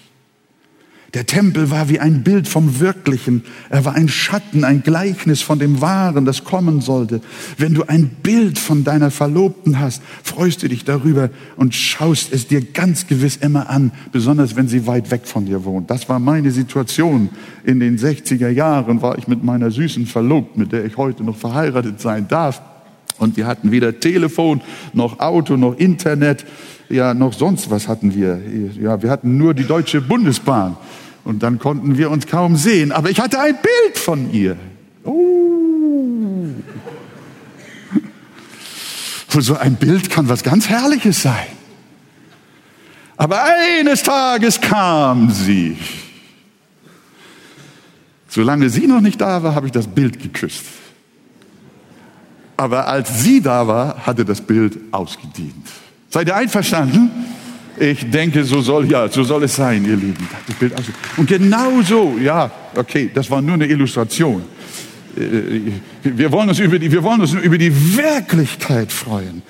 Der Tempel war wie ein Bild vom Wirklichen. Er war ein Schatten, ein Gleichnis von dem Wahren, das kommen sollte. Wenn du ein Bild von deiner Verlobten hast, freust du dich darüber und schaust es dir ganz gewiss immer an, besonders wenn sie weit weg von dir wohnt. Das war meine Situation. In den 60er Jahren war ich mit meiner süßen Verlobten, mit der ich heute noch verheiratet sein darf. Und wir hatten weder Telefon, noch Auto, noch Internet, ja, noch sonst was hatten wir. Ja, wir hatten nur die Deutsche Bundesbahn. Und dann konnten wir uns kaum sehen. Aber ich hatte ein Bild von ihr. Oh. So ein Bild kann was ganz Herrliches sein. Aber eines Tages kam sie. Solange sie noch nicht da war, habe ich das Bild geküsst. Aber als sie da war, hatte das Bild ausgedient. Seid ihr einverstanden? Ich denke, so soll, ja, so soll es sein, ihr Lieben. Und genau so, ja, okay, das war nur eine Illustration. Äh, wir wollen uns über die, wir wollen uns über die Wirklichkeit freuen.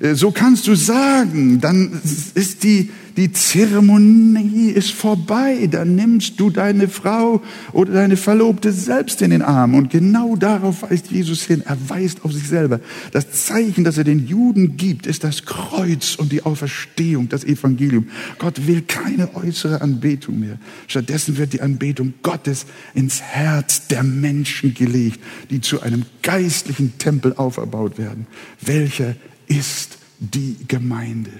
Äh, so kannst du sagen, dann ist die, die Zeremonie ist vorbei, dann nimmst du deine Frau oder deine Verlobte selbst in den Arm. Und genau darauf weist Jesus hin. Er weist auf sich selber. Das Zeichen, das er den Juden gibt, ist das Kreuz und die Auferstehung, das Evangelium. Gott will keine äußere Anbetung mehr. Stattdessen wird die Anbetung Gottes ins Herz der Menschen gelegt, die zu einem geistlichen Tempel auferbaut werden. Welcher ist die Gemeinde.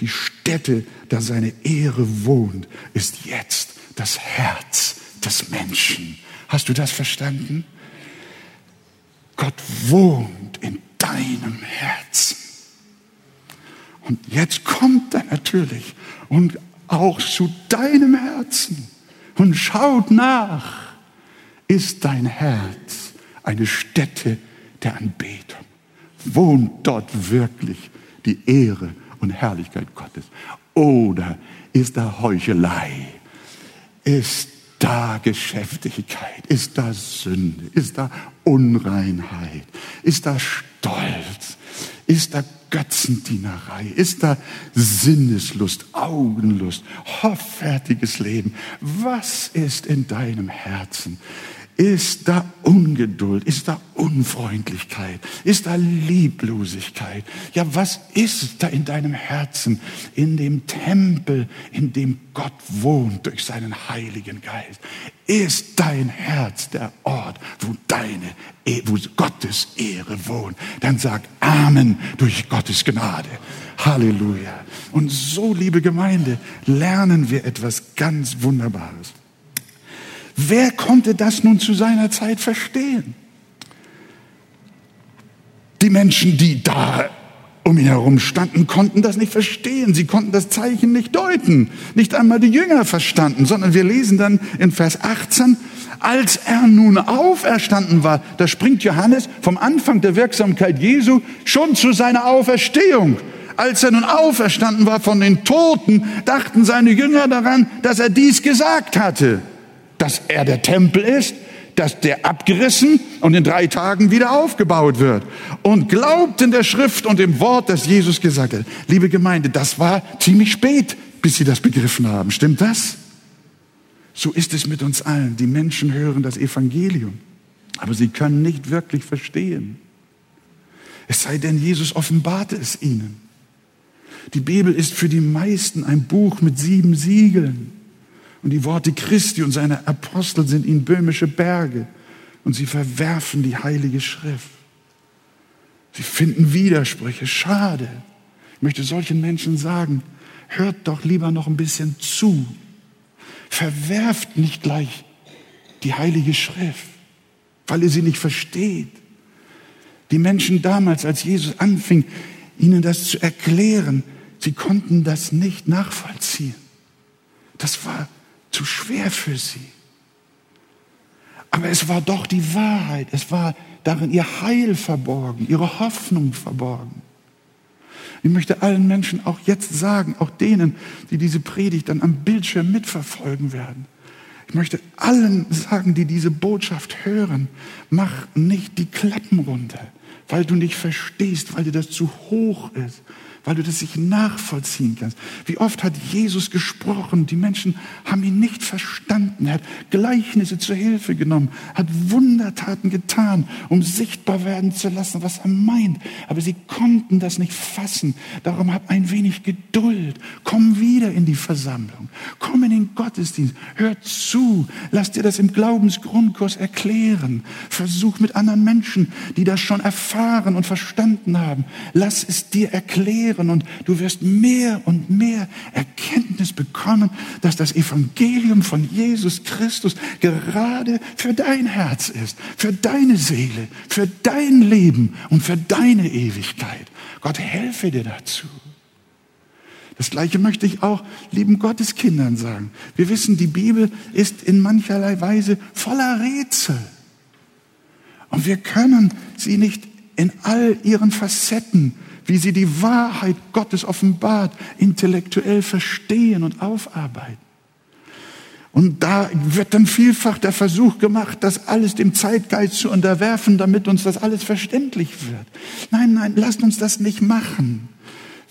Die Stätte, da seine Ehre wohnt, ist jetzt das Herz des Menschen. Hast du das verstanden? Gott wohnt in deinem Herzen. Und jetzt kommt er natürlich und auch zu deinem Herzen und schaut nach. Ist dein Herz eine Stätte der Anbetung? Wohnt dort wirklich die Ehre und Herrlichkeit Gottes? Oder ist da Heuchelei? Ist da Geschäftigkeit? Ist da Sünde? Ist da Unreinheit? Ist da Stolz? Ist da Götzendienerei? Ist da Sinneslust, Augenlust, hoffärtiges Leben? Was ist in deinem Herzen? Ist da Ungeduld, ist da Unfreundlichkeit, ist da Lieblosigkeit. Ja, was ist da in deinem Herzen, in dem Tempel, in dem Gott wohnt durch seinen Heiligen Geist? Ist dein Herz der Ort, wo deine, e, wo Gottes Ehre wohnt? Dann sag Amen durch Gottes Gnade. Halleluja. Und so, liebe Gemeinde, lernen wir etwas ganz Wunderbares. Wer konnte das nun zu seiner Zeit verstehen? Die Menschen, die da um ihn herum standen, konnten das nicht verstehen. Sie konnten das Zeichen nicht deuten. Nicht einmal die Jünger verstanden, sondern wir lesen dann in Vers 18, als er nun auferstanden war, da springt Johannes vom Anfang der Wirksamkeit Jesu schon zu seiner Auferstehung. Als er nun auferstanden war von den Toten, dachten seine Jünger daran, dass er dies gesagt hatte dass er der Tempel ist, dass der abgerissen und in drei Tagen wieder aufgebaut wird. Und glaubt in der Schrift und im Wort, das Jesus gesagt hat. Liebe Gemeinde, das war ziemlich spät, bis sie das begriffen haben. Stimmt das? So ist es mit uns allen. Die Menschen hören das Evangelium, aber sie können nicht wirklich verstehen. Es sei denn, Jesus offenbarte es ihnen. Die Bibel ist für die meisten ein Buch mit sieben Siegeln. Und die Worte Christi und seiner Apostel sind ihnen böhmische Berge. Und sie verwerfen die Heilige Schrift. Sie finden Widersprüche. Schade. Ich möchte solchen Menschen sagen, hört doch lieber noch ein bisschen zu. Verwerft nicht gleich die Heilige Schrift, weil ihr sie nicht versteht. Die Menschen damals, als Jesus anfing, ihnen das zu erklären, sie konnten das nicht nachvollziehen. Das war zu schwer für sie. Aber es war doch die Wahrheit. Es war darin ihr Heil verborgen, ihre Hoffnung verborgen. Ich möchte allen Menschen auch jetzt sagen, auch denen, die diese Predigt dann am Bildschirm mitverfolgen werden. Ich möchte allen sagen, die diese Botschaft hören, mach nicht die Klappen runter, weil du nicht verstehst, weil dir das zu hoch ist, weil du das nicht nachvollziehen kannst. Wie oft hat Jesus gesprochen, die Menschen haben ihn nicht verstanden. Er hat Gleichnisse zur Hilfe genommen, hat Wundertaten getan, um sichtbar werden zu lassen, was er meint. Aber sie konnten das nicht fassen. Darum hab ein wenig Geduld. Komm wieder in die Versammlung. Komm in den Gottesdienst. Hör zu. Lass dir das im Glaubensgrundkurs erklären. Versuch mit anderen Menschen, die das schon erfahren und verstanden haben. Lass es dir erklären lehren und du wirst mehr und mehr Erkenntnis bekommen, dass das Evangelium von Jesus Christus gerade für dein Herz ist, für deine Seele, für dein Leben und für deine Ewigkeit. Gott helfe dir dazu. Das Gleiche möchte ich auch lieben Gotteskindern sagen. Wir wissen, die Bibel ist in mancherlei Weise voller Rätsel. Und wir können sie nicht in all ihren Facetten wie sie die Wahrheit Gottes offenbart, intellektuell verstehen und aufarbeiten. Und da wird dann vielfach der Versuch gemacht, das alles dem Zeitgeist zu unterwerfen, damit uns das alles verständlich wird. Nein, nein, lasst uns das nicht machen.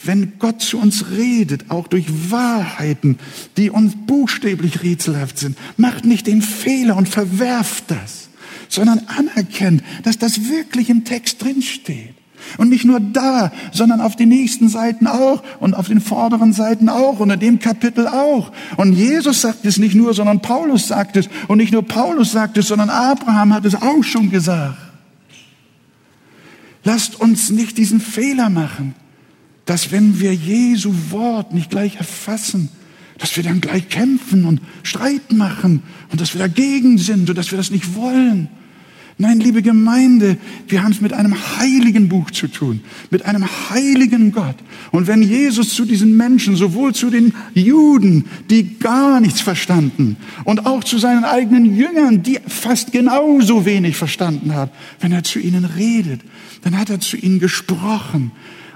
Wenn Gott zu uns redet, auch durch Wahrheiten, die uns buchstäblich rätselhaft sind, macht nicht den Fehler und verwerft das, sondern anerkennt, dass das wirklich im Text drinsteht. Und nicht nur da, sondern auf den nächsten Seiten auch und auf den vorderen Seiten auch und in dem Kapitel auch. Und Jesus sagt es nicht nur, sondern Paulus sagt es. Und nicht nur Paulus sagt es, sondern Abraham hat es auch schon gesagt. Lasst uns nicht diesen Fehler machen, dass wenn wir Jesu Wort nicht gleich erfassen, dass wir dann gleich kämpfen und Streit machen und dass wir dagegen sind und dass wir das nicht wollen. Nein, liebe Gemeinde, wir haben es mit einem heiligen Buch zu tun, mit einem heiligen Gott. Und wenn Jesus zu diesen Menschen, sowohl zu den Juden, die gar nichts verstanden, und auch zu seinen eigenen Jüngern, die fast genauso wenig verstanden haben, wenn er zu ihnen redet, dann hat er zu ihnen gesprochen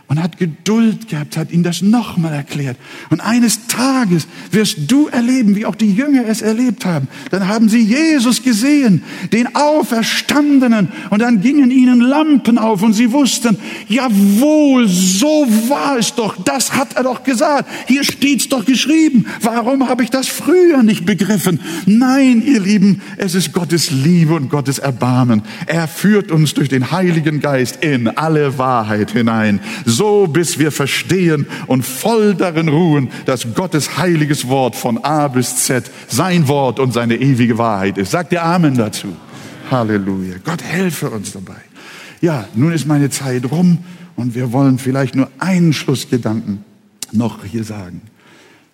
und hat Geduld gehabt, hat ihnen das nochmal erklärt. Und eines Tages wirst du erleben, wie auch die Jünger es erlebt haben. Dann haben sie Jesus gesehen, den Auferstandenen, und dann gingen ihnen Lampen auf und sie wussten, jawohl, so war es doch, das hat er doch gesagt. Hier steht's doch geschrieben. Warum habe ich das früher nicht begriffen? Nein, ihr Lieben, es ist Gottes Liebe und Gottes Erbarmen. Er führt uns durch den Heiligen Geist in alle Wahrheit hinein. So bis wir verstehen und voll darin ruhen, dass Gottes heiliges Wort von A bis Z sein Wort und seine ewige Wahrheit ist. Sagt ihr Amen dazu. Halleluja. Gott helfe uns dabei. Ja, nun ist meine Zeit rum und wir wollen vielleicht nur einen Schlussgedanken noch hier sagen,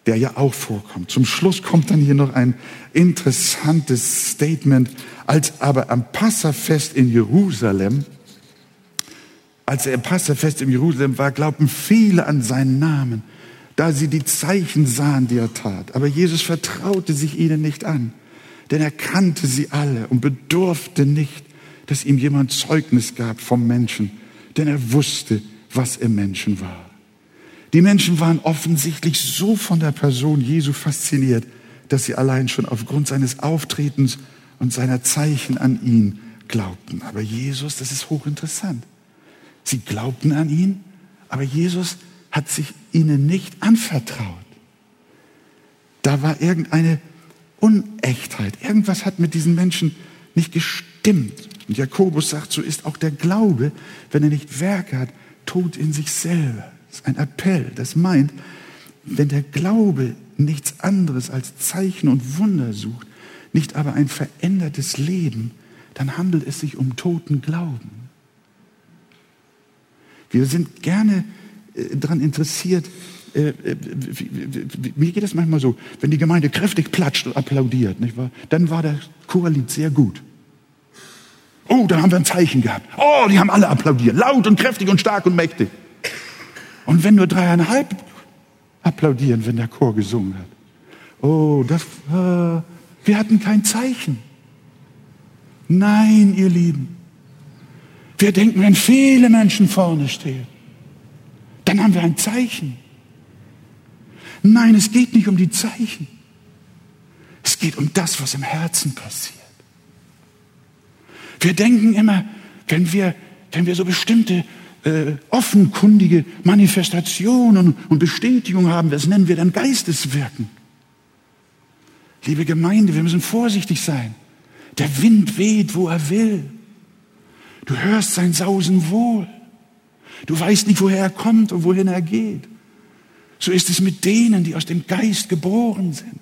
der ja auch vorkommt. Zum Schluss kommt dann hier noch ein interessantes Statement, als aber am Passafest in Jerusalem als er Passafest in Jerusalem war, glaubten viele an seinen Namen, da sie die Zeichen sahen, die er tat. Aber Jesus vertraute sich ihnen nicht an, denn er kannte sie alle und bedurfte nicht, dass ihm jemand Zeugnis gab vom Menschen, denn er wusste, was im Menschen war. Die Menschen waren offensichtlich so von der Person Jesu fasziniert, dass sie allein schon aufgrund seines Auftretens und seiner Zeichen an ihn glaubten. Aber Jesus, das ist hochinteressant. Sie glaubten an ihn, aber Jesus hat sich ihnen nicht anvertraut. Da war irgendeine Unechtheit. Irgendwas hat mit diesen Menschen nicht gestimmt. Und Jakobus sagt, so ist auch der Glaube, wenn er nicht Werke hat, tot in sich selber. Das ist ein Appell. Das meint, wenn der Glaube nichts anderes als Zeichen und Wunder sucht, nicht aber ein verändertes Leben, dann handelt es sich um toten Glauben. Wir sind gerne äh, daran interessiert, äh, äh, mir geht es manchmal so, wenn die Gemeinde kräftig platscht und applaudiert, nicht wahr? dann war der Chorlied sehr gut. Oh, dann haben wir ein Zeichen gehabt. Oh, die haben alle applaudiert. Laut und kräftig und stark und mächtig. Und wenn nur dreieinhalb applaudieren, wenn der Chor gesungen hat. Oh, das, äh, wir hatten kein Zeichen. Nein, ihr Lieben. Wir denken, wenn viele Menschen vorne stehen, dann haben wir ein Zeichen. Nein, es geht nicht um die Zeichen. Es geht um das, was im Herzen passiert. Wir denken immer, wenn wir, wenn wir so bestimmte äh, offenkundige Manifestationen und Bestätigungen haben, das nennen wir dann Geisteswirken. Liebe Gemeinde, wir müssen vorsichtig sein. Der Wind weht, wo er will. Du hörst sein Sausen wohl. Du weißt nicht, woher er kommt und wohin er geht. So ist es mit denen, die aus dem Geist geboren sind.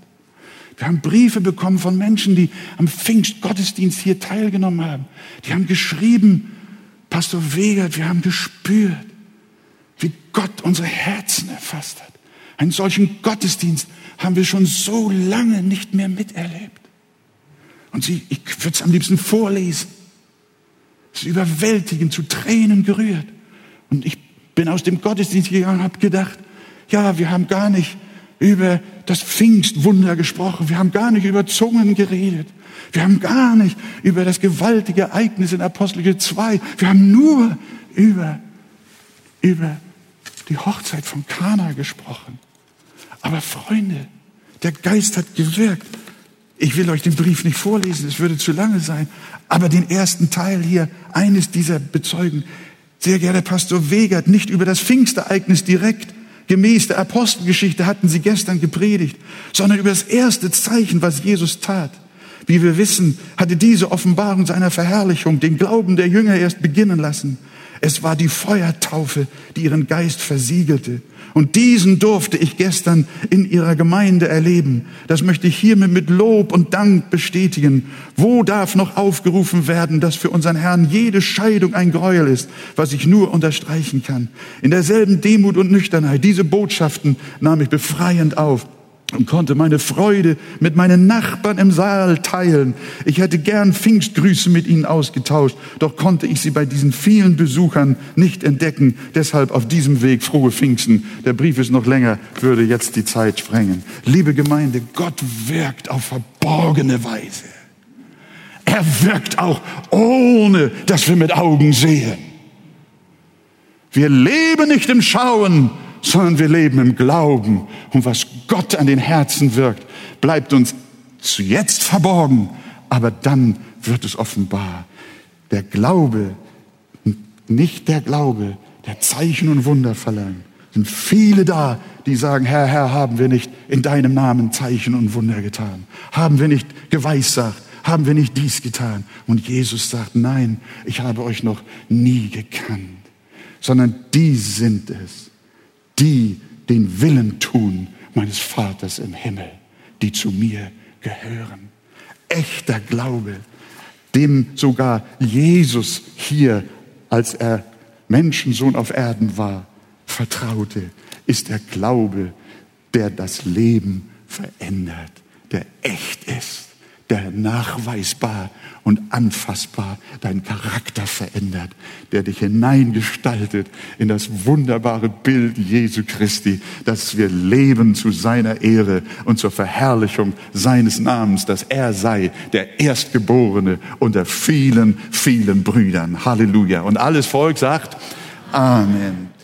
Wir haben Briefe bekommen von Menschen, die am Pfingstgottesdienst hier teilgenommen haben. Die haben geschrieben, Pastor Wegert, wir haben gespürt, wie Gott unsere Herzen erfasst hat. Einen solchen Gottesdienst haben wir schon so lange nicht mehr miterlebt. Und sie, ich würde es am liebsten vorlesen ist überwältigend, zu Tränen gerührt. Und ich bin aus dem Gottesdienst gegangen und habe gedacht, ja, wir haben gar nicht über das Pfingstwunder gesprochen. Wir haben gar nicht über Zungen geredet. Wir haben gar nicht über das gewaltige Ereignis in Apostelgeschichte 2. Wir haben nur über, über die Hochzeit von Kana gesprochen. Aber Freunde, der Geist hat gewirkt. Ich will euch den Brief nicht vorlesen, es würde zu lange sein, aber den ersten Teil hier, eines dieser bezeugen. Sehr geehrter Pastor Wegert, nicht über das Pfingstereignis direkt, gemäß der Apostelgeschichte hatten Sie gestern gepredigt, sondern über das erste Zeichen, was Jesus tat. Wie wir wissen, hatte diese Offenbarung seiner Verherrlichung den Glauben der Jünger erst beginnen lassen. Es war die Feuertaufe, die ihren Geist versiegelte. Und diesen durfte ich gestern in ihrer Gemeinde erleben. Das möchte ich hiermit mit Lob und Dank bestätigen. Wo darf noch aufgerufen werden, dass für unseren Herrn jede Scheidung ein Gräuel ist, was ich nur unterstreichen kann. In derselben Demut und Nüchternheit, diese Botschaften nahm ich befreiend auf und konnte meine Freude mit meinen Nachbarn im Saal teilen. Ich hätte gern Pfingstgrüße mit ihnen ausgetauscht, doch konnte ich sie bei diesen vielen Besuchern nicht entdecken. Deshalb auf diesem Weg frohe Pfingsten. Der Brief ist noch länger, würde jetzt die Zeit sprengen. Liebe Gemeinde, Gott wirkt auf verborgene Weise. Er wirkt auch ohne, dass wir mit Augen sehen. Wir leben nicht im Schauen, sondern wir leben im Glauben. Und was Gott an den Herzen wirkt, bleibt uns zu jetzt verborgen, aber dann wird es offenbar. Der Glaube, nicht der Glaube, der Zeichen und Wunder verlangt. Sind viele da, die sagen, Herr, Herr, haben wir nicht in deinem Namen Zeichen und Wunder getan? Haben wir nicht geweissagt? Haben wir nicht dies getan? Und Jesus sagt, nein, ich habe euch noch nie gekannt, sondern die sind es, die den Willen tun meines Vaters im Himmel, die zu mir gehören. Echter Glaube, dem sogar Jesus hier, als er Menschensohn auf Erden war, vertraute, ist der Glaube, der das Leben verändert, der echt ist der nachweisbar und anfassbar deinen Charakter verändert, der dich hineingestaltet in das wunderbare Bild Jesu Christi, dass wir leben zu seiner Ehre und zur Verherrlichung seines Namens, dass er sei der Erstgeborene unter vielen, vielen Brüdern. Halleluja. Und alles Volk sagt Amen.